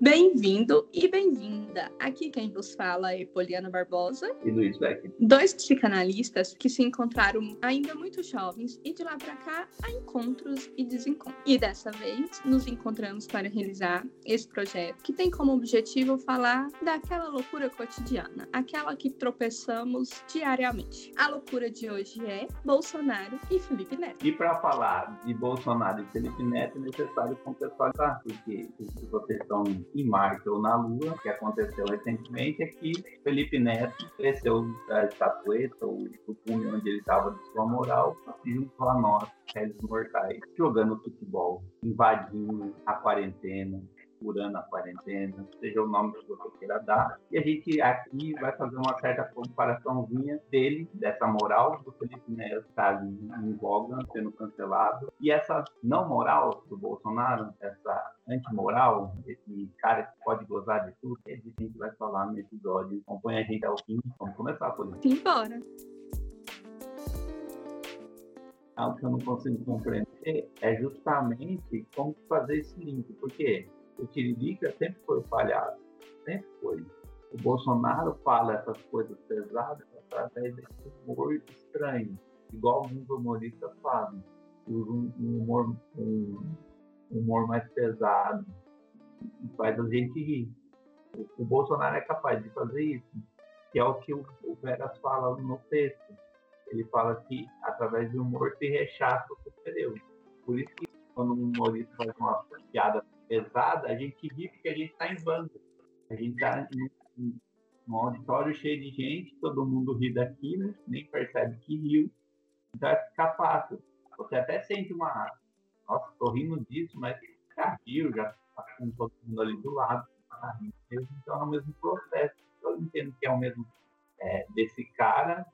Bem-vindo e bem-vinda. Aqui quem vos fala é Poliana Barbosa e Luiz Beck. Dois psicanalistas que se encontraram ainda muito jovens e de lá para cá há encontros e desencontros. E dessa vez nos encontramos para realizar esse projeto que tem como objetivo falar daquela loucura cotidiana, aquela que tropeçamos diariamente. A loucura de hoje é Bolsonaro e Felipe Neto. E para falar de Bolsonaro e Felipe Neto é necessário contextualizar, porque vocês estão em Marte ou na Lua, que aconteceu recentemente, é que Felipe Neto cresceu da estatueta ou do túnel onde ele estava de sua moral juntou a nós, réis mortais, jogando futebol, invadindo a quarentena, furando a quarentena, seja o nome que você queira dar. E a gente aqui vai fazer uma certa comparaçãozinha dele, dessa moral do Felipe Neto, está ali em voga, sendo cancelado. E essa não moral do Bolsonaro, essa antimoral, esse cara que pode gozar de tudo, é disso que a gente vai falar no episódio. Acompanha a gente ao fim. Vamos começar, Paulinho. Simbora. Algo que eu não consigo compreender é justamente como fazer esse link. Por quê? O Tiririca sempre foi o palhaço, sempre foi. O Bolsonaro fala essas coisas pesadas através desse humor estranho, igual alguns humoristas fazem. Um, um humor, um, um humor mais pesado, faz a gente rir. O, o, Bolsonaro é capaz de fazer isso, que é o que o, o Veras fala no texto. Ele fala que através do humor se rechaça o superior. Por isso que quando um humorista faz uma piada pesada, a gente ri porque a gente está em banda. A gente está em um auditório cheio de gente, todo mundo ri daquilo, nem percebe que riu. Então vai ficar fácil. Você até sente uma. Nossa, estou rindo disso, mas já riu, já está com todo mundo ali do lado. Tá então é o mesmo processo. Eu entendo que é o mesmo é, desse cara,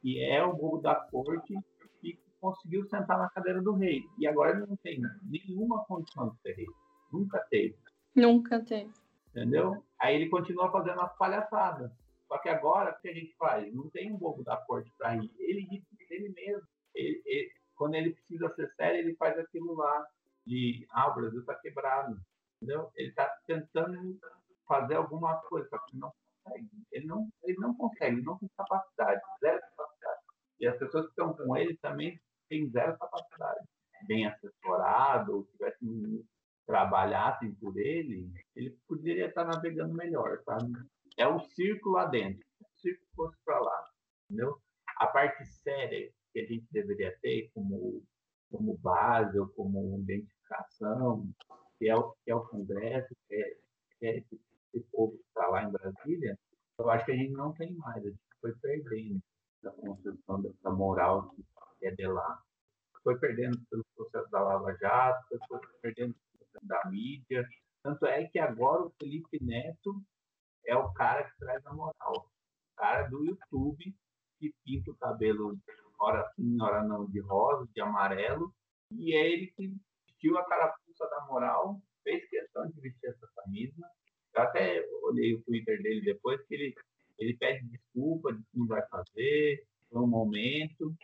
que é o bobo da corte, que conseguiu sentar na cadeira do rei. E agora ele não tem nenhuma condição de ser rei. Nunca teve. Nunca teve. Entendeu? Aí ele continua fazendo as palhaçadas. Só que agora, o que a gente faz? Não tem um bobo da corte para rir. Ele ri dele mesmo. Ele, ele, quando ele precisa ser sério, ele faz aquilo lá de, ah, o Brasil está quebrado. Entendeu? Ele está tentando fazer alguma coisa, só que não consegue. Ele não, ele não consegue, ele não tem capacidade, zero capacidade. E as pessoas que estão com ele também têm zero capacidade. Bem assessorado, ou tivesse trabalhassem por ele, ele poderia estar navegando melhor? É o círculo lá dentro. o círculo fosse para lá, entendeu? A parte séria que a gente deveria ter como, como base ou como identificação, que é o, que é o Congresso, que é, que é esse, esse povo que está lá em Brasília, eu acho que a gente não tem mais, a gente foi perdendo a construção dessa moral que é de lá. Foi perdendo pelo processo da Lava Jato, foi perdendo da mídia. Tanto é que agora o Felipe Neto é o cara que traz a moral. O cara do YouTube que pinta o cabelo hora sim, hora não, de rosa, de amarelo. E é ele que vestiu a carapuça da moral, fez questão de vestir essa camisa. Eu até olhei o Twitter dele depois, que ele, ele pede desculpa de que não vai fazer, foi um momento.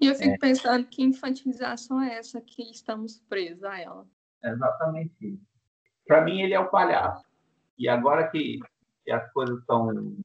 E eu fico é. pensando que infantilização é essa que estamos presos a ela. É exatamente isso. Para mim, ele é o palhaço. E agora que, que as coisas estão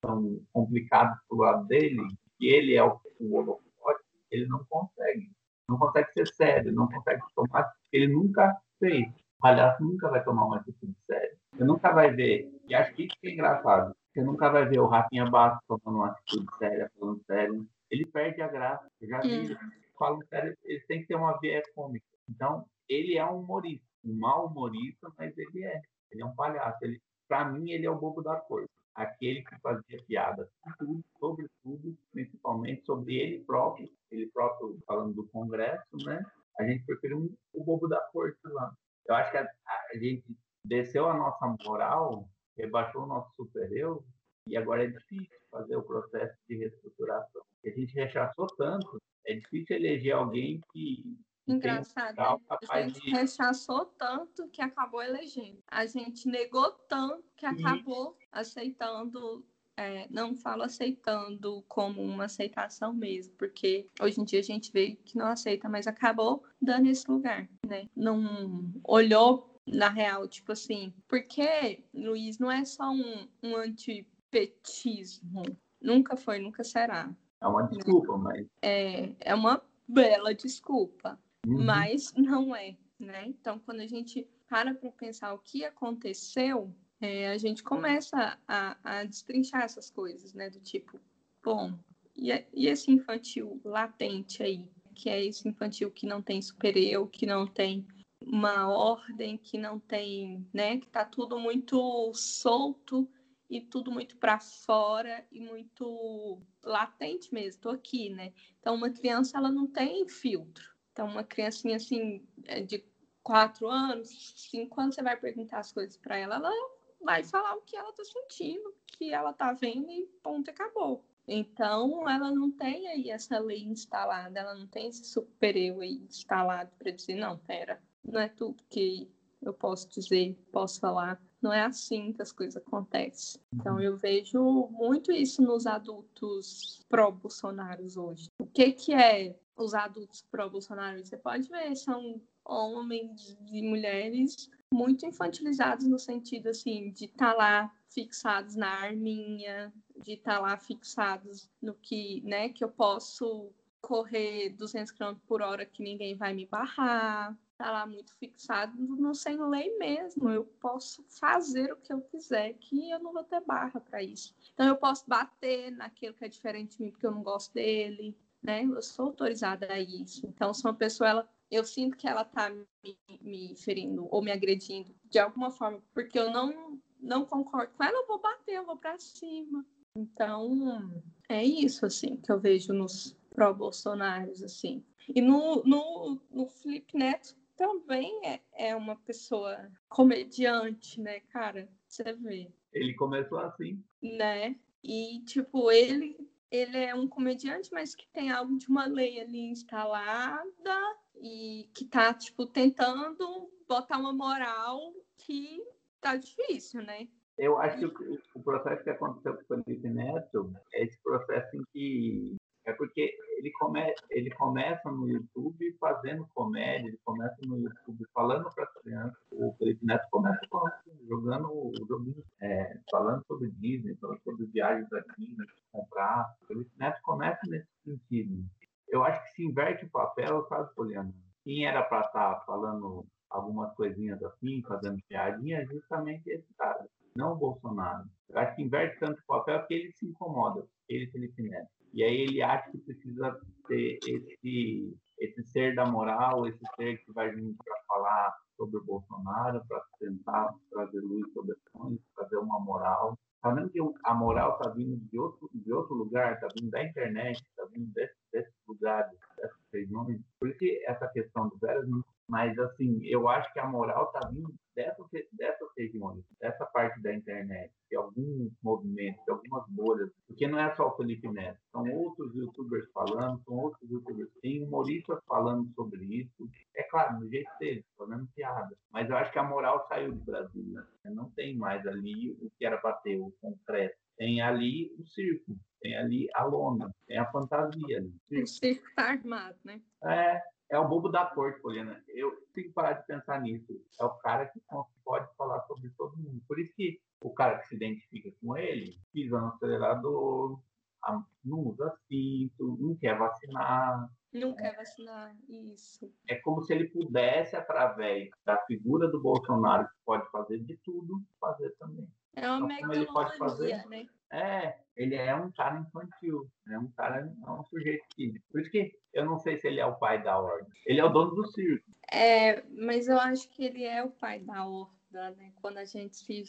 tão complicadas do lado dele, que ele é o, o holofote, ele não consegue. Não consegue ser sério, não consegue tomar. Ele nunca fez. O palhaço nunca vai tomar uma atitude séria. Você nunca vai ver. E acho que isso que é engraçado. Você nunca vai ver o Rafinha Bastos tomando uma atitude séria, falando sério. Ele perde a graça. Eu já vi. Hum. Falam sério, ele tem que ter uma viés cômica. Então, ele é um humorista, um mau humorista, mas ele é. Ele é um palhaço. Para mim, ele é o bobo da corte. Aquele que fazia piadas tudo, sobre tudo, principalmente sobre ele próprio, ele próprio falando do Congresso, né? A gente prefere um, o bobo da corte lá. Eu acho que a, a gente desceu a nossa moral, rebaixou o nosso superior, e agora é difícil fazer o processo de reestruturação. A gente rechaçou tanto, é difícil eleger alguém que Engraçado. Né? A gente de... rechaçou tanto que acabou elegendo. A gente negou tanto que acabou e... aceitando. É, não falo aceitando como uma aceitação mesmo, porque hoje em dia a gente vê que não aceita, mas acabou dando esse lugar, né? Não olhou na real, tipo assim, porque, Luiz, não é só um, um antipetismo. Nunca foi, nunca será. É uma desculpa, mas. É, é uma bela desculpa, uhum. mas não é, né? Então, quando a gente para para pensar o que aconteceu, é, a gente começa a, a destrinchar essas coisas, né? Do tipo, bom, e, e esse infantil latente aí? Que é esse infantil que não tem super eu, que não tem uma ordem, que não tem, né? Que tá tudo muito solto e tudo muito para fora e muito latente mesmo. Tô aqui, né? Então, uma criança, ela não tem filtro. Então, uma criancinha assim, é, de quatro anos, cinco anos, você vai perguntar as coisas para ela, ela vai falar o que ela tá sentindo, o que ela tá vendo e ponto, acabou. Então, ela não tem aí essa lei instalada, ela não tem esse super eu aí instalado para dizer, não, pera, não é tudo que eu posso dizer, posso falar. Não é assim que as coisas acontecem. Então, eu vejo muito isso nos adultos pró-Bolsonaros hoje. O que, que é os adultos pró-Bolsonaro? Você pode ver, são homens e mulheres muito infantilizados no sentido assim de estar tá lá fixados na arminha, de estar tá lá fixados no que, né, que eu posso correr 200 km por hora que ninguém vai me barrar, tá lá muito fixado no sem lei mesmo. Eu posso fazer o que eu quiser, que eu não vou ter barra para isso. Então eu posso bater naquilo que é diferente de mim porque eu não gosto dele, né? Eu sou autorizada a isso. Então se uma pessoa ela eu sinto que ela tá me, me ferindo ou me agredindo de alguma forma, porque eu não, não concordo com ela, eu vou bater, eu vou para cima. Então, é isso, assim, que eu vejo nos pró-bolsonaros, assim. E no, no, no Felipe Neto também é, é uma pessoa comediante, né, cara? Você vê. Ele começou assim. Né? E, tipo, ele, ele é um comediante, mas que tem algo de uma lei ali instalada e que tá, tipo, tentando botar uma moral que tá difícil, né? Eu acho que o, processo que aconteceu com o Felipe Neto é esse processo em que é porque ele, come, ele começa no YouTube fazendo comédia, ele começa no YouTube falando para as crianças. O Felipe Neto começa jogando o joguinho, é, falando sobre Disney, falando sobre viagens da Disney, comprar. O Felipe Neto começa nesse sentido eu acho que se inverte o papel, sabe, Poliana? Quem era para estar tá falando algumas coisinhas assim, fazendo piadinha, é justamente esse cara, não o Bolsonaro. Eu acho que inverte tanto o papel porque ele se incomoda, ele Felipe Neto. E aí ele acha que precisa ter esse, esse ser da moral, esse ser que vai vir para falar sobre o Bolsonaro, para tentar trazer luz sobre as coisas, trazer uma moral. Sabendo que a moral está vindo de outro, de outro lugar, está vindo da internet, está vindo desse desses lugares, dessas regiões. Por isso que essa questão do Veras, mas assim, eu acho que a moral está vindo dessas, dessas regiões, dessa parte da internet, de alguns movimentos, porque não é só o Felipe Neto, são outros youtubers falando, são outros youtubers, tem humoristas falando sobre isso, é claro, do jeito deles, fazendo piada, mas eu acho que a moral saiu do Brasil, né? não tem mais ali o que era para ter, o concreto, tem ali o circo, tem ali a lona, tem a fantasia ali. O circo está armado, né? É, é o bobo da corte, Poliana. Eu tenho que parar de pensar nisso. É o cara que pode falar sobre todo mundo. Por isso que o cara que se identifica com ele pisa no acelerador, não usa cinto, não quer vacinar. Não quer vacinar, isso. É como se ele pudesse, através da figura do Bolsonaro, que pode fazer de tudo, fazer também. É uma então, ele pode fazer, né? É, ele é um cara infantil, é um cara, é um sujeito que. Por isso que eu não sei se ele é o pai da ordem. Ele é o dono do circo. É, mas eu acho que ele é o pai da ordem, né? Quando a gente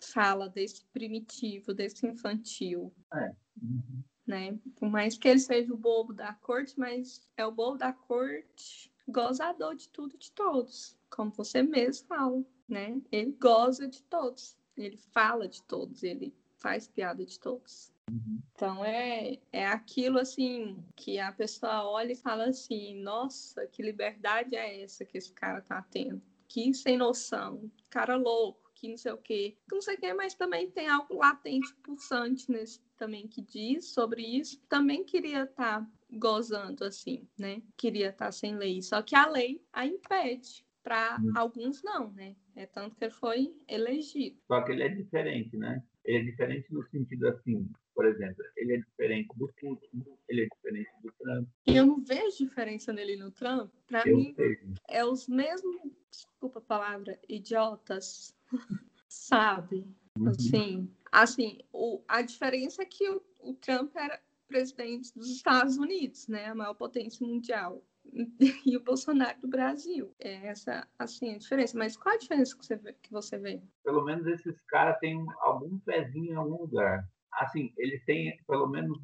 fala desse primitivo, desse infantil. É. Uhum. Né? Por mais que ele seja o bobo da corte, mas é o bobo da corte gozador de tudo e de todos, como você mesmo fala, né? Ele goza de todos. Ele fala de todos, ele faz piada de todos. Uhum. Então é, é aquilo assim que a pessoa olha e fala assim: nossa, que liberdade é essa que esse cara tá tendo? Que sem noção, cara louco, que não sei o quê. Não sei o quê, mas também tem algo latente, pulsante nesse também que diz sobre isso. Também queria estar tá gozando assim, né? Queria estar tá sem lei. Só que a lei a impede para hum. alguns não, né? É tanto que ele foi elegido. Só que ele é diferente, né? Ele é diferente no sentido assim, por exemplo, ele é diferente do Putin, ele é diferente do Trump. E eu não vejo diferença nele no Trump. Para mim, vejo. é os mesmos, desculpa a palavra, idiotas, sabe? Uhum. Assim, assim o, a diferença é que o, o Trump era presidente dos Estados Unidos, né? A maior potência mundial e o Bolsonaro do Brasil. É essa, assim, a diferença. Mas qual a diferença que você vê? Que você vê? Pelo menos esses caras têm algum pezinho em algum lugar assim, eles têm pelo menos.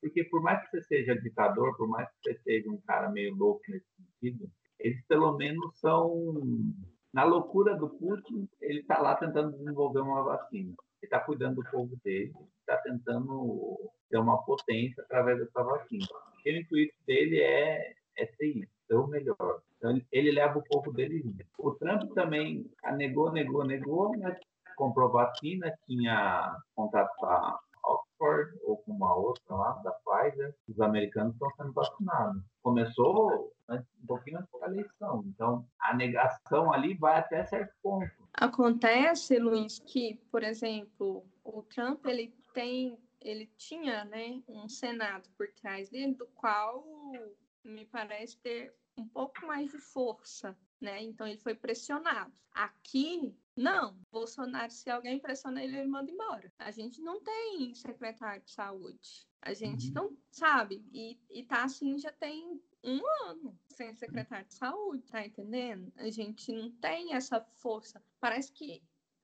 Porque por mais que você seja ditador, por mais que você seja um cara meio louco nesse sentido, eles pelo menos são. Na loucura do Putin, ele está lá tentando desenvolver uma vacina. Ele está cuidando do povo dele, está tentando ter uma potência através dessa vacina. o intuito dele é, é ser isso, ser o melhor. Então, ele leva o povo dele. O Trump também negou, negou, negou, mas comprou vacina, tinha contrato para Oxford ou com uma outra lá, da Pfizer, os americanos estão sendo vacinados. Começou um pouquinho antes da eleição, então a negação ali vai até certo ponto. Acontece, Luiz, que, por exemplo, o Trump ele tem, ele tinha, né, um senado por trás dele, do qual me parece ter um pouco mais de força, né? Então ele foi pressionado. Aqui não, Bolsonaro, se alguém pressiona ele, ele manda embora. A gente não tem secretário de saúde. A gente uhum. não sabe. E, e tá assim já tem um ano sem secretário de saúde, tá entendendo? A gente não tem essa força. Parece que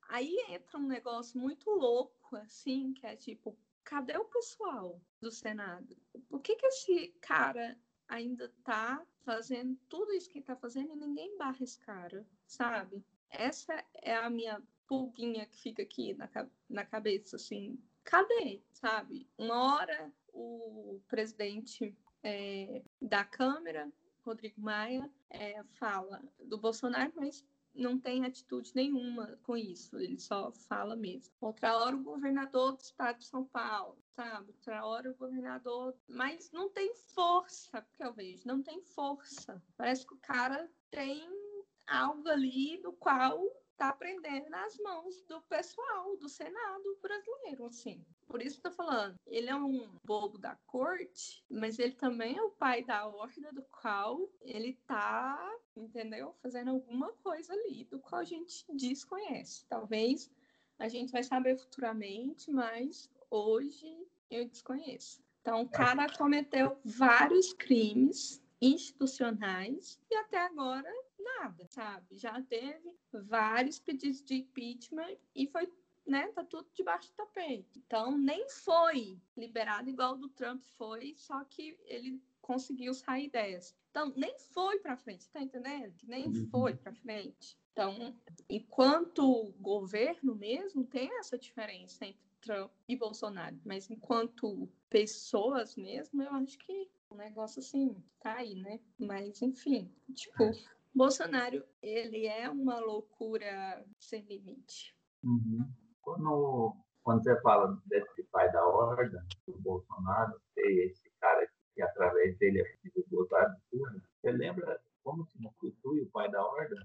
aí entra um negócio muito louco, assim, que é tipo, cadê o pessoal do Senado? Por que, que esse cara ainda tá fazendo tudo isso que tá fazendo e ninguém barra esse cara, sabe? essa é a minha pulguinha que fica aqui na, na cabeça, assim, cadê, sabe? Uma hora o presidente é, da Câmara, Rodrigo Maia, é, fala do Bolsonaro, mas não tem atitude nenhuma com isso, ele só fala mesmo. Outra hora o governador do estado de São Paulo, sabe? Outra hora o governador, mas não tem força, que eu vejo, não tem força. Parece que o cara tem algo ali do qual está aprendendo nas mãos do pessoal do Senado brasileiro, assim. Por isso que eu tô falando, ele é um bobo da corte, mas ele também é o pai da horda do qual ele tá, entendeu? Fazendo alguma coisa ali do qual a gente desconhece. Talvez a gente vai saber futuramente, mas hoje eu desconheço. Então, o cara cometeu vários crimes institucionais e até agora nada, sabe? Já teve vários pedidos de impeachment e foi, né, tá tudo debaixo do tapete. Então, nem foi liberado igual o do Trump foi, só que ele conseguiu sair dessa. Então, nem foi para frente, tá entendendo? Nem uhum. foi para frente. Então, enquanto governo mesmo, tem essa diferença entre Trump e Bolsonaro, mas enquanto pessoas mesmo, eu acho que o negócio assim tá aí, né? Mas enfim, tipo, Bolsonaro, ele é uma loucura sem limite. Uhum. Quando, quando você fala desse pai da ordem, do Bolsonaro, esse cara que através dele é possível gozar de você lembra como se constitui o pai da ordem?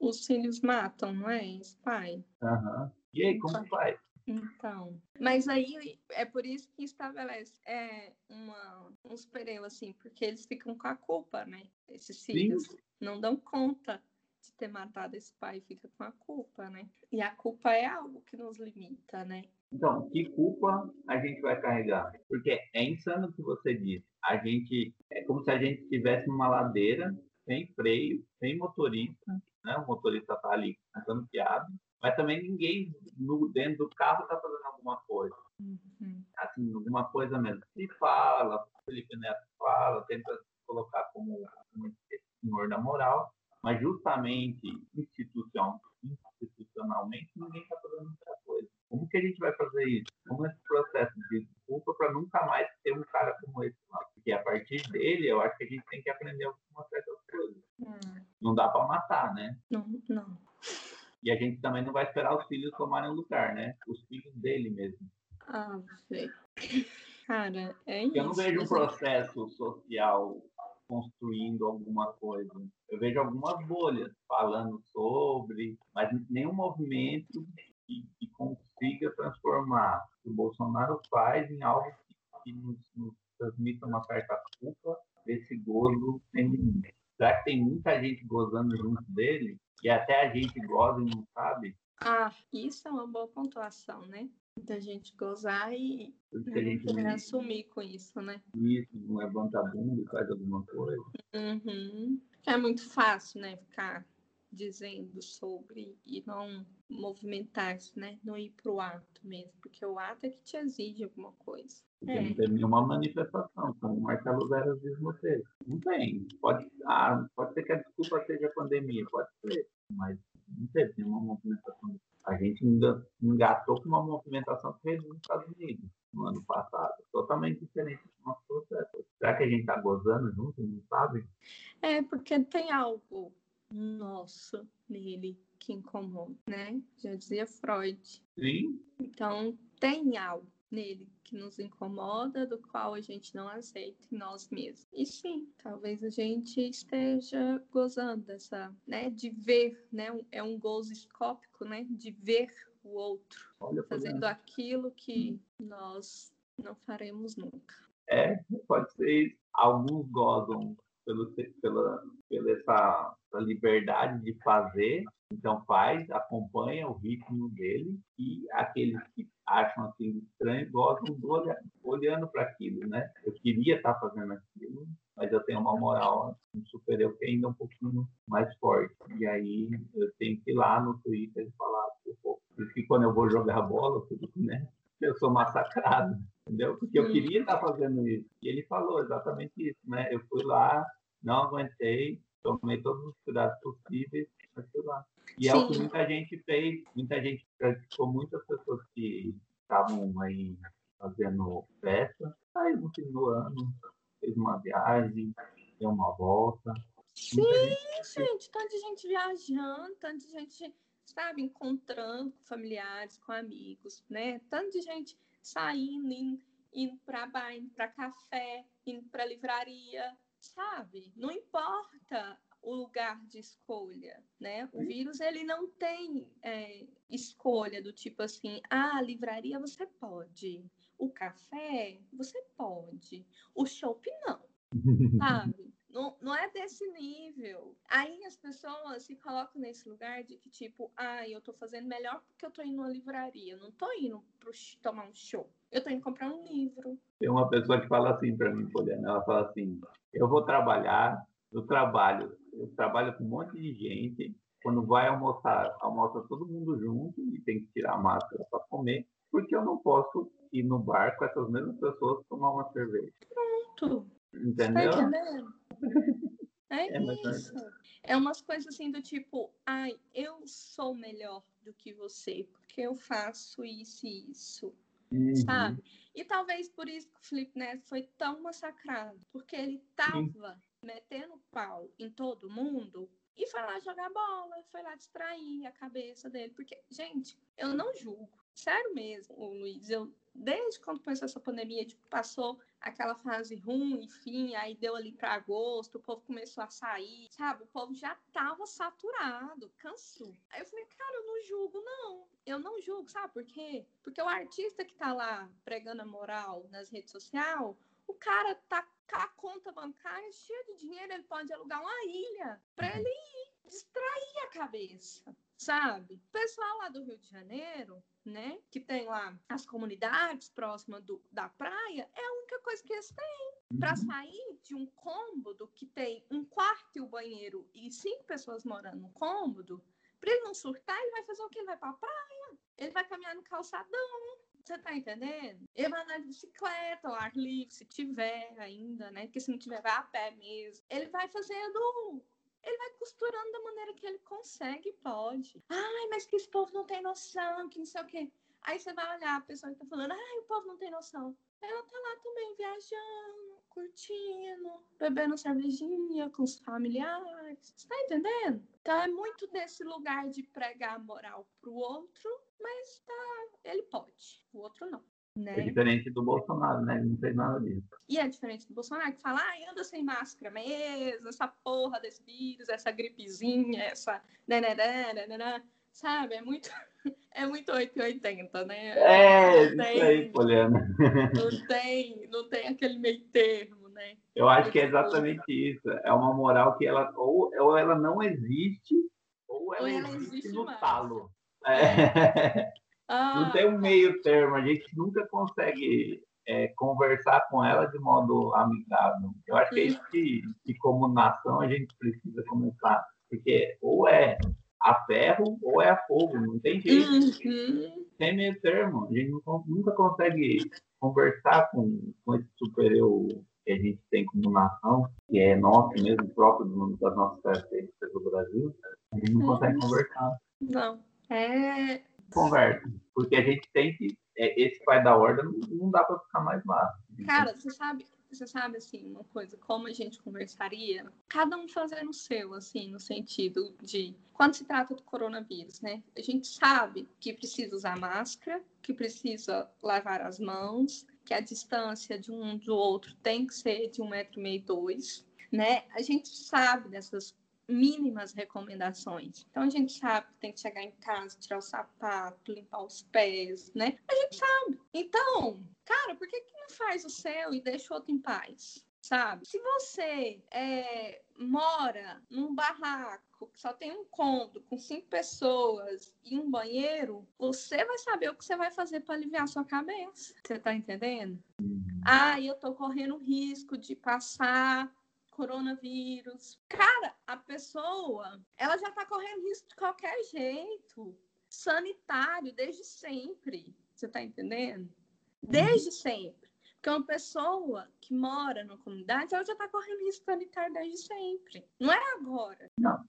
Os filhos matam, não é? Esse pai. Uhum. E aí, como faz? Então, mas aí é por isso que estabelece é, uma, um superior, assim, porque eles ficam com a culpa, né? Esses filhos Sim. não dão conta de ter matado esse pai, fica com a culpa, né? E a culpa é algo que nos limita, né? Então, que culpa a gente vai carregar? Porque é insano o que você disse. A gente, é como se a gente estivesse numa ladeira, sem freio, sem motorista, né? O motorista tá ali cantando piada, mas também ninguém no, dentro do carro está fazendo alguma coisa. Uhum. Assim, alguma coisa mesmo. Se fala, Felipe Neto fala, tenta se colocar como um senhor da moral, mas justamente institucional, institucionalmente ninguém está fazendo muita coisa. Como que a gente vai fazer isso? Como esse processo de desculpa para nunca mais ter um cara como esse lá? Porque a partir dele, eu acho que a gente tem que aprender algumas certas coisas. Hum. Não dá para matar, né? Não, não. E a gente também não vai esperar os filhos tomarem lugar, né? Os filhos dele mesmo. Ah, sei. Cara, é isso. Eu não vejo um processo social construindo alguma coisa. Eu vejo algumas bolhas falando sobre, mas nenhum movimento que, que consiga transformar o que o Bolsonaro faz em algo que, que nos, nos transmita uma certa culpa desse gozo feminino. Será que tem muita gente gozando junto dele e até a gente goza e não sabe? Ah, isso é uma boa pontuação, né? Da gente gozar e Porque gente querer não, assumir com isso, né? isso, não levanta a bunda e faz alguma coisa. Uhum. É muito fácil, né? Ficar dizendo sobre e não movimentar-se, né? Não ir pro ato mesmo, porque o ato é que te exige alguma coisa. Porque É. não tem nenhuma manifestação, como o Marcelo Veras diz texto. Não tem. Pode, ah, pode ser que a desculpa seja a pandemia, pode ser, mas não teve nenhuma movimentação. A gente ainda engatou com uma movimentação que fez nos Estados Unidos no ano passado, totalmente diferente do nosso processo. Será que a gente está gozando junto, não sabe? É, porque tem algo nosso nele que incomoda, né? Já dizia Freud. Sim, Então, tem algo nele que nos incomoda, do qual a gente não aceita em nós mesmos. E sim, talvez a gente esteja gozando dessa, né, de ver, né, é um gozo escópico, né, de ver o outro olha, fazendo exemplo. aquilo que nós não faremos nunca. É, pode ser. Alguns gozam pelo, pela, pela essa, essa liberdade de fazer, então faz, acompanha o ritmo dele, e aqueles que acham assim estranho gozam do olha, olhando para aquilo, né? Eu queria estar fazendo aquilo, mas eu tenho uma moral um super eu que ainda é um pouquinho mais forte. E aí eu tenho que ir lá no Twitter e falar, pô, por isso que quando eu vou jogar bola, né? Eu sou massacrado, entendeu? Porque eu Hum. queria estar fazendo isso. E ele falou exatamente isso, né? Eu fui lá, não aguentei, tomei todos os cuidados possíveis, mas fui lá. E é o que Sim. muita gente fez, muita gente praticou, muitas pessoas que estavam aí fazendo festa, aí no fim do ano, fez uma viagem, deu uma volta. Sim, gente gente, tanta gente viajando, tanta gente, sabe, encontrando com familiares, com amigos, né? Tanta gente saindo, indo, indo para bar, indo para café, indo para livraria, sabe? Não importa o lugar de escolha, né? O Sim. vírus, ele não tem é, escolha do tipo assim, ah, a livraria você pode, o café você pode, o shopping não sabe? Não, não é desse nível. Aí as pessoas se colocam nesse lugar de que, tipo, ah, eu tô fazendo melhor porque eu tô indo numa livraria. Eu não tô indo pro tomar um show. Eu tô indo comprar um livro. Tem uma pessoa que fala assim para mim, Poliana, ela fala assim, eu vou trabalhar, eu trabalho, eu trabalho com um monte de gente, quando vai almoçar, almoça todo mundo junto e tem que tirar a máscara para comer, porque eu não posso ir no bar com essas mesmas pessoas tomar uma cerveja. Pronto. Tá Entendeu? entendendo? É, É, é- isso. É umas coisas assim do tipo, ai, eu sou melhor do que você, porque eu faço isso e isso. Uhum. sabe? E talvez por isso que o Felipe Neto foi tão massacrado, porque ele tava metendo pau em todo mundo e foi lá jogar bola, foi lá distrair a cabeça dele, porque, gente, eu não julgo, sério mesmo, ô Luiz, eu desde quando começou essa pandemia, tipo, passou aquela fase ruim, enfim, aí deu ali para agosto, o povo começou a sair, sabe? O povo já tava saturado, cansou. Aí eu falei, cara, eu não julgo, não. Eu não julgo, sabe por quê? Porque o artista que tá lá pregando a moral nas redes sociais, o cara tá com a conta bancária cheia de dinheiro, ele pode alugar uma ilha para ele ir distrair a cabeça, sabe? O pessoal lá do Rio de Janeiro, né, que tem lá as comunidades próximas do, da praia, é a única coisa que eles têm para sair de um cômodo que tem um quarto e o banheiro e cinco pessoas morando no cômodo, para ele não surtar, ele vai fazer o quê? Ele vai para a praia, ele vai caminhar no calçadão. Você tá entendendo? Ele vai andar de bicicleta, ao ar livre, se tiver ainda, né? Porque se não tiver, vai a pé mesmo. Ele vai fazendo. Ele vai costurando da maneira que ele consegue pode. Ai, mas que esse povo não tem noção, que não sei o quê. Aí você vai olhar a pessoa que tá falando, ai, o povo não tem noção. Ela tá lá também viajando, curtindo, bebendo cervejinha com os familiares. Você tá entendendo? Então é muito desse lugar de pregar moral pro outro, mas tá, ele pode, o outro não. Né? É diferente do Bolsonaro, né? Ele não fez nada disso. E é diferente do Bolsonaro, que fala, ah, anda sem máscara mesmo, essa porra desse vírus, essa gripezinha, essa. Nananana, sabe? É muito. É muito 880, né? É, não tem, isso aí, Poliana. Não tem, não tem aquele meio termo, né? Eu acho que é exatamente isso. É uma moral que ela ou, ou ela não existe, ou ela, ou ela existe, existe no mais. talo. É. Ah, não tem um meio termo, a gente nunca consegue é, conversar com ela de modo amigável. Eu acho que é isso que, que como nação, a gente precisa começar. Porque ou é a ferro ou é a fogo, não tem jeito. Uhum. Tem meio termo. A gente não, nunca consegue conversar com, com esse super eu que a gente tem como nação, que é nosso mesmo, próprio das nossas características do Brasil. A gente não consegue uhum. conversar. Não. É. Conversa. Porque a gente tem que. É, esse pai da ordem não, não dá para ficar mais lá. Cara, você sabe, você sabe, assim, uma coisa, como a gente conversaria, cada um fazendo o seu, assim, no sentido de, quando se trata do coronavírus, né? A gente sabe que precisa usar máscara, que precisa lavar as mãos, que a distância de um do outro tem que ser de um metro e meio, dois, né? A gente sabe dessas mínimas recomendações. Então a gente sabe que tem que chegar em casa, tirar o sapato, limpar os pés, né? A gente sabe. Então, cara, por que, que não faz o seu e deixa o outro em paz? Sabe? Se você é, mora num barraco que só tem um cômodo com cinco pessoas e um banheiro, você vai saber o que você vai fazer para aliviar a sua cabeça. Você tá entendendo? Uhum. Ah, eu tô correndo risco de passar coronavírus. Cara, a pessoa, ela já tá correndo risco de qualquer jeito. Sanitário, desde sempre. Você tá entendendo? Desde sempre. Porque uma pessoa que mora numa comunidade, ela já tá correndo risco sanitário desde sempre. Não é agora. Não.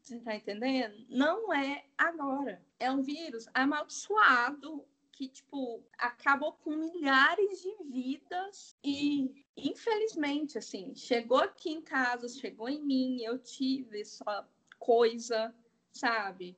Você tá entendendo? Não é agora. É um vírus amaldiçoado que, tipo, acabou com milhares de vidas e, infelizmente, assim, chegou aqui em casa, chegou em mim, eu tive essa coisa, sabe?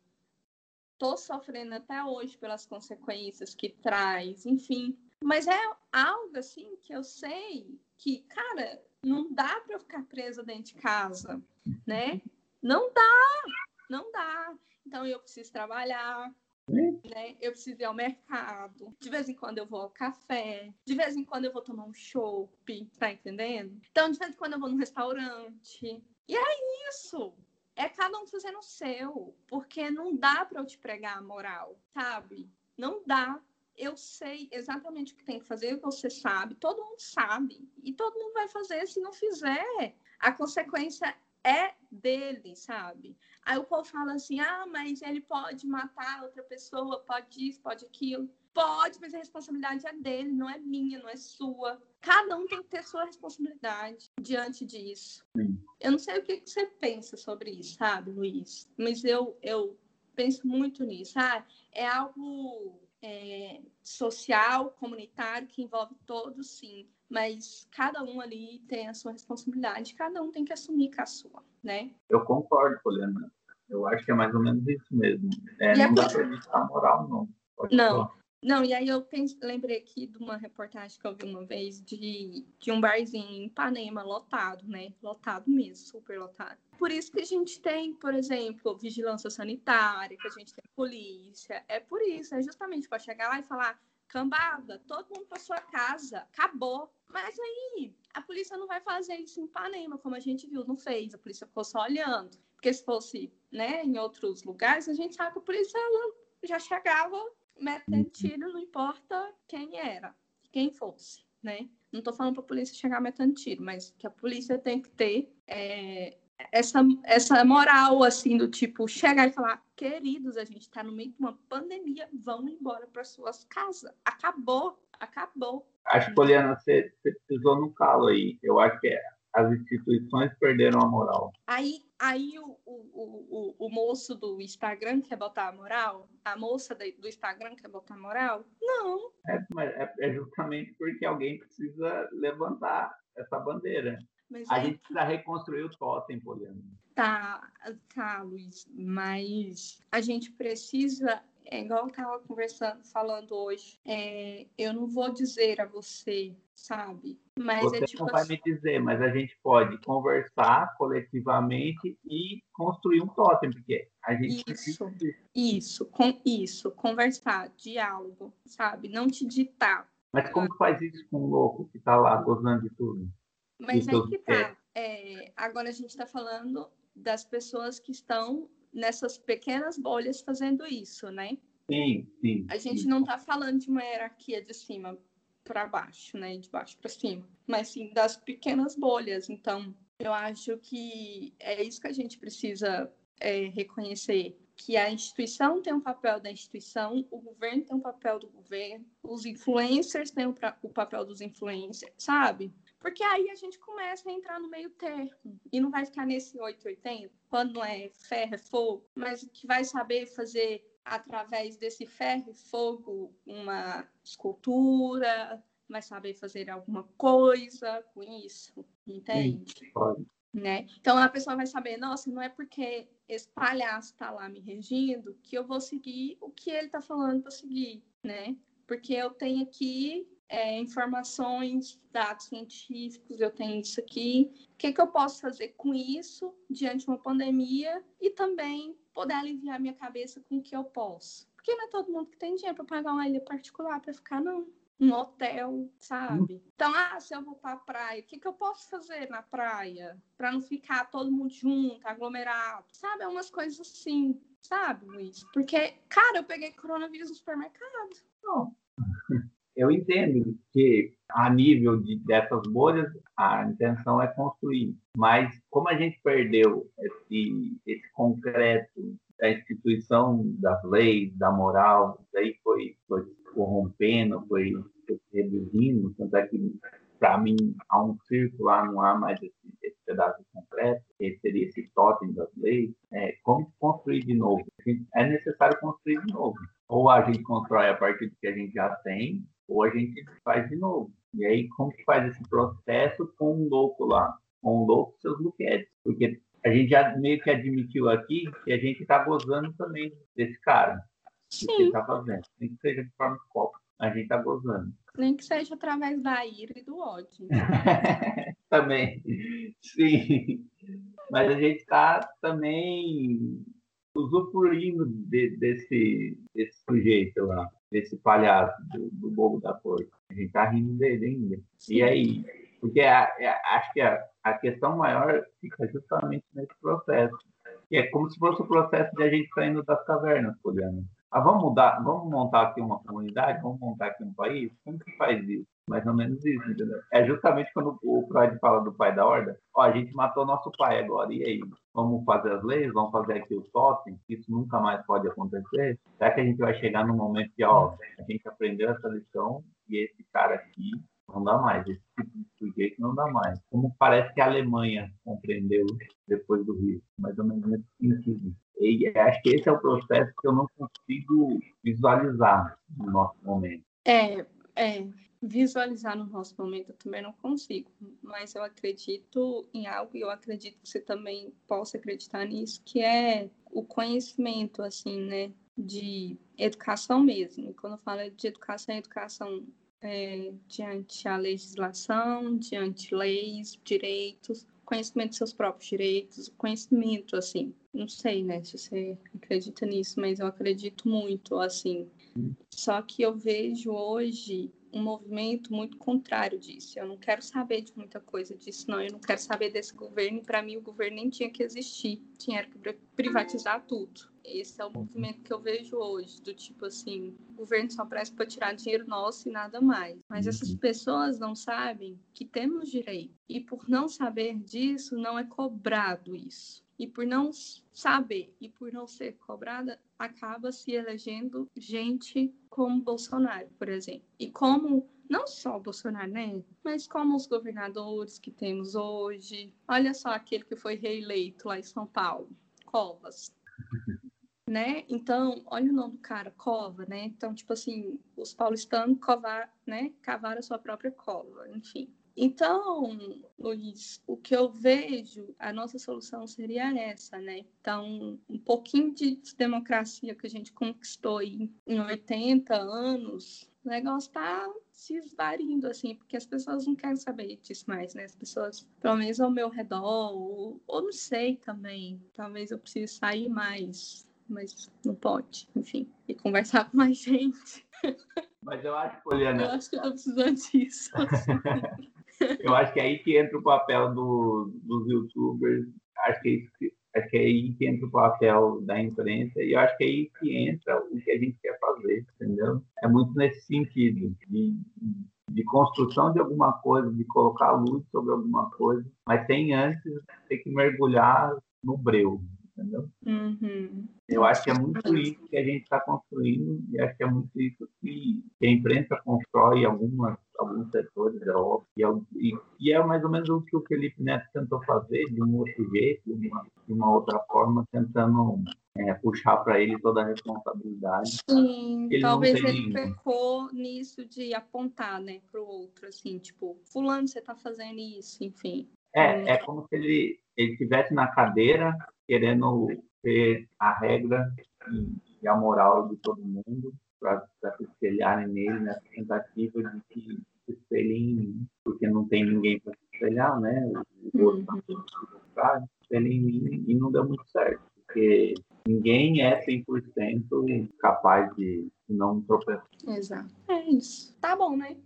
Tô sofrendo até hoje pelas consequências que traz, enfim. Mas é algo, assim, que eu sei que, cara, não dá para eu ficar presa dentro de casa, né? Não dá, não dá. Então eu preciso trabalhar, né? Eu preciso ir ao mercado. De vez em quando eu vou ao café. De vez em quando eu vou tomar um chopp, tá entendendo? Então, de vez em quando eu vou num restaurante. E é isso. É cada um fazendo o seu. Porque não dá para eu te pregar a moral, sabe? Não dá. Eu sei exatamente o que tem que fazer, você sabe, todo mundo sabe. E todo mundo vai fazer. Se não fizer, a consequência é dele, sabe? Aí o povo fala assim: ah, mas ele pode matar outra pessoa, pode isso, pode aquilo. Pode, mas a responsabilidade é dele, não é minha, não é sua. Cada um tem que ter sua responsabilidade diante disso. Sim. Eu não sei o que você pensa sobre isso, sabe, Luiz? Mas eu, eu penso muito nisso. Ah, é algo é, social, comunitário, que envolve todos, sim. Mas cada um ali tem a sua responsabilidade, cada um tem que assumir com a sua, né? Eu concordo, Poliana. Eu acho que é mais ou menos isso mesmo. É, não é dá para evitar moral, não. Pode não. Falar. Não, e aí eu pense, lembrei aqui de uma reportagem que eu vi uma vez de, de um barzinho em Ipanema lotado, né? Lotado mesmo, super lotado. Por isso que a gente tem, por exemplo, vigilância sanitária, que a gente tem polícia. É por isso, é justamente para chegar lá e falar, cambada, todo mundo para sua casa, acabou. Mas aí a polícia não vai fazer isso em Ipanema, como a gente viu, não fez. A polícia ficou só olhando. Porque se fosse né, em outros lugares, a gente sabe que a polícia já chegava metendo uhum. tiro, não importa quem era, quem fosse, né? Não estou falando para a polícia chegar metendo tiro, mas que a polícia tem que ter é, essa, essa moral, assim, do tipo, chegar e falar, queridos, a gente está no meio de uma pandemia, vão embora para suas casas. Acabou, acabou. Acho que, Poliana, você, você pisou no calo aí. Eu acho que é as instituições perderam a moral. Aí, aí o, o, o, o, moço do Instagram quer botar a moral? A moça do Instagram quer botar a moral? Não. É, mas é, é justamente porque alguém precisa levantar essa bandeira. Mas a é... gente precisa reconstruir o totem, Poliana. Tá, tá, Luiz, mas a gente precisa é igual eu estava conversando, falando hoje. É, eu não vou dizer a você, sabe? Mas você é tipo não vai assim... me dizer, mas a gente pode conversar coletivamente e construir um totem, porque a gente isso, isso, com isso, conversar, diálogo, sabe? Não te ditar. Mas como que faz isso com um louco que está lá gozando de tudo? Mas aí que tá. É, agora a gente está falando das pessoas que estão nessas pequenas bolhas fazendo isso, né? Sim, sim. A gente sim. não está falando de uma hierarquia de cima para baixo, né? De baixo para cima, mas sim das pequenas bolhas. Então, eu acho que é isso que a gente precisa é, reconhecer que a instituição tem um papel da instituição, o governo tem um papel do governo, os influencers têm o, o papel dos influencers, sabe? Porque aí a gente começa a entrar no meio termo e não vai ficar nesse 880, quando não é ferro, é fogo, mas que vai saber fazer através desse ferro e fogo uma escultura, vai saber fazer alguma coisa com isso, entende? Sim, né? Então a pessoa vai saber, nossa, não é porque esse palhaço está lá me regindo que eu vou seguir o que ele está falando para seguir, né? Porque eu tenho aqui é, informações, dados científicos, eu tenho isso aqui. O que, que eu posso fazer com isso diante de uma pandemia e também poder aliviar minha cabeça com o que eu posso? Porque não é todo mundo que tem dinheiro para pagar uma ilha particular para ficar, não. Um hotel, sabe? Hum. Então, ah, se eu vou para a praia, o que, que eu posso fazer na praia para não ficar todo mundo junto, aglomerado? Sabe? É umas coisas assim, sabe, Luiz? Porque, cara, eu peguei coronavírus no supermercado. Não eu entendo que a nível de, dessas bolhas a intenção é construir, mas como a gente perdeu esse, esse concreto da instituição das leis, da moral, daí foi, foi corrompendo, foi reduzindo, tanto é que para mim há um círculo lá, não há mais esse, esse pedaço concreto, que seria esse totem das leis, é, como construir de novo? É necessário construir de novo. Ou a gente constrói a partir do que a gente já tem, ou a gente faz de novo. E aí, como que faz esse processo com um louco lá? Com um louco e seus luquetes. Porque a gente já meio que admitiu aqui que a gente está gozando também desse cara. Sim. que ele está fazendo. Nem que seja de forma copa. A gente está gozando. Nem que seja através da ira e do ódio. também. Sim. Mas a gente está também usufruindo de, desse, desse sujeito lá desse palhaço do, do bobo da corte. A gente tá rindo dele ainda. Sim. E aí, porque a, a, acho que a, a questão maior fica justamente nesse processo. Que é como se fosse o processo de a gente saindo das cavernas, Poliana. Ah, vamos mudar, vamos montar aqui uma comunidade, vamos montar aqui um país? Como que faz isso? Mais ou menos isso, entendeu? É justamente quando o Freud fala do pai da horda, ó, a gente matou nosso pai agora, e aí? Vamos fazer as leis, vamos fazer aqui os totens, isso nunca mais pode acontecer? Será que a gente vai chegar num momento que, ó, a gente aprendeu essa lição e esse cara aqui não dá mais, esse tipo de sujeito não dá mais. Como parece que a Alemanha compreendeu depois do Rio, mais ou menos nesse sentido. E acho que esse é o processo que eu não consigo visualizar no nosso momento. É, é, visualizar no nosso momento eu também não consigo, mas eu acredito em algo e eu acredito que você também possa acreditar nisso, que é o conhecimento, assim, né, de educação mesmo. E quando eu falo de educação, é educação é, diante a legislação, diante leis, direitos, conhecimento dos seus próprios direitos, conhecimento, assim, não sei, né, se você acredita nisso, mas eu acredito muito, assim. Só que eu vejo hoje um movimento muito contrário disso. Eu não quero saber de muita coisa disso, não. Eu não quero saber desse governo. E para mim, o governo nem tinha que existir. Tinha que privatizar tudo. Esse é o movimento que eu vejo hoje, do tipo assim, o governo só presta para tirar dinheiro nosso e nada mais. Mas essas uhum. pessoas não sabem que temos direito. E por não saber disso, não é cobrado isso. E por não saber e por não ser cobrada, acaba se elegendo gente como Bolsonaro, por exemplo. E como não só o Bolsonaro, né? Mas como os governadores que temos hoje. Olha só aquele que foi reeleito lá em São Paulo, Covas né? Então, olha o nome do cara, cova, né? Então, tipo assim, os paulistanos covar, né? cavaram a sua própria cova, enfim. Então, Luiz, o que eu vejo, a nossa solução seria essa, né? Então, um pouquinho de democracia que a gente conquistou em 80 anos, o negócio está se esvarindo, assim, porque as pessoas não querem saber disso mais, né? As pessoas, pelo menos ao meu redor, ou, ou não sei também, talvez eu precise sair mais, mas não pode, enfim, e conversar com mais gente. Mas eu acho, Poliana. Eu acho que eu preciso disso. Assim. eu acho que é aí que entra o papel do, dos youtubers, acho que, é acho que é aí que entra o papel da imprensa, e eu acho que é aí que entra o que a gente quer fazer, entendeu? É muito nesse sentido, de, de construção de alguma coisa, de colocar luz sobre alguma coisa, mas tem antes ter que mergulhar no breu, entendeu? Uhum. Eu acho que é muito isso que a gente está construindo e acho que é muito isso que, a imprensa constrói algumas, alguns setores da obra. E, é e, e, é mais ou menos o que o Felipe Neto tentou fazer de um outro jeito, de uma, de uma outra forma, tentando é, puxar para ele toda a responsabilidade. Sim, ele talvez ele pecou nisso de apontar né, para o outro, assim, tipo, fulano, você está fazendo isso, enfim. É, é como se ele ele estivesse na cadeira querendo ter a regra e, e a moral de todo mundo para se espelharem nele nessa tentativa de que se espelhem em mim, porque não tem ninguém para se espelhar, né? O outro está uhum. espelhem em mim e não deu muito certo, porque ninguém é 100% capaz de não tropeçar. Exato. É isso. Tá bom, né?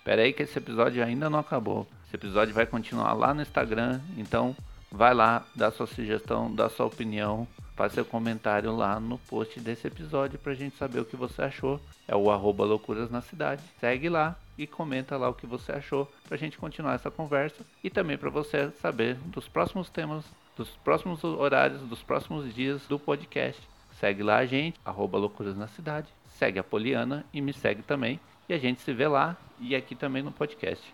Espera aí que esse episódio ainda não acabou. Esse episódio vai continuar lá no Instagram, então vai lá, dá sua sugestão, dá sua opinião, faz seu comentário lá no post desse episódio pra gente saber o que você achou. É o arroba loucuras na cidade. Segue lá e comenta lá o que você achou pra gente continuar essa conversa e também para você saber dos próximos temas, dos próximos horários, dos próximos dias do podcast. Segue lá a gente, arroba loucuras na cidade. Segue a Poliana e me segue também. E a gente se vê lá e aqui também no podcast.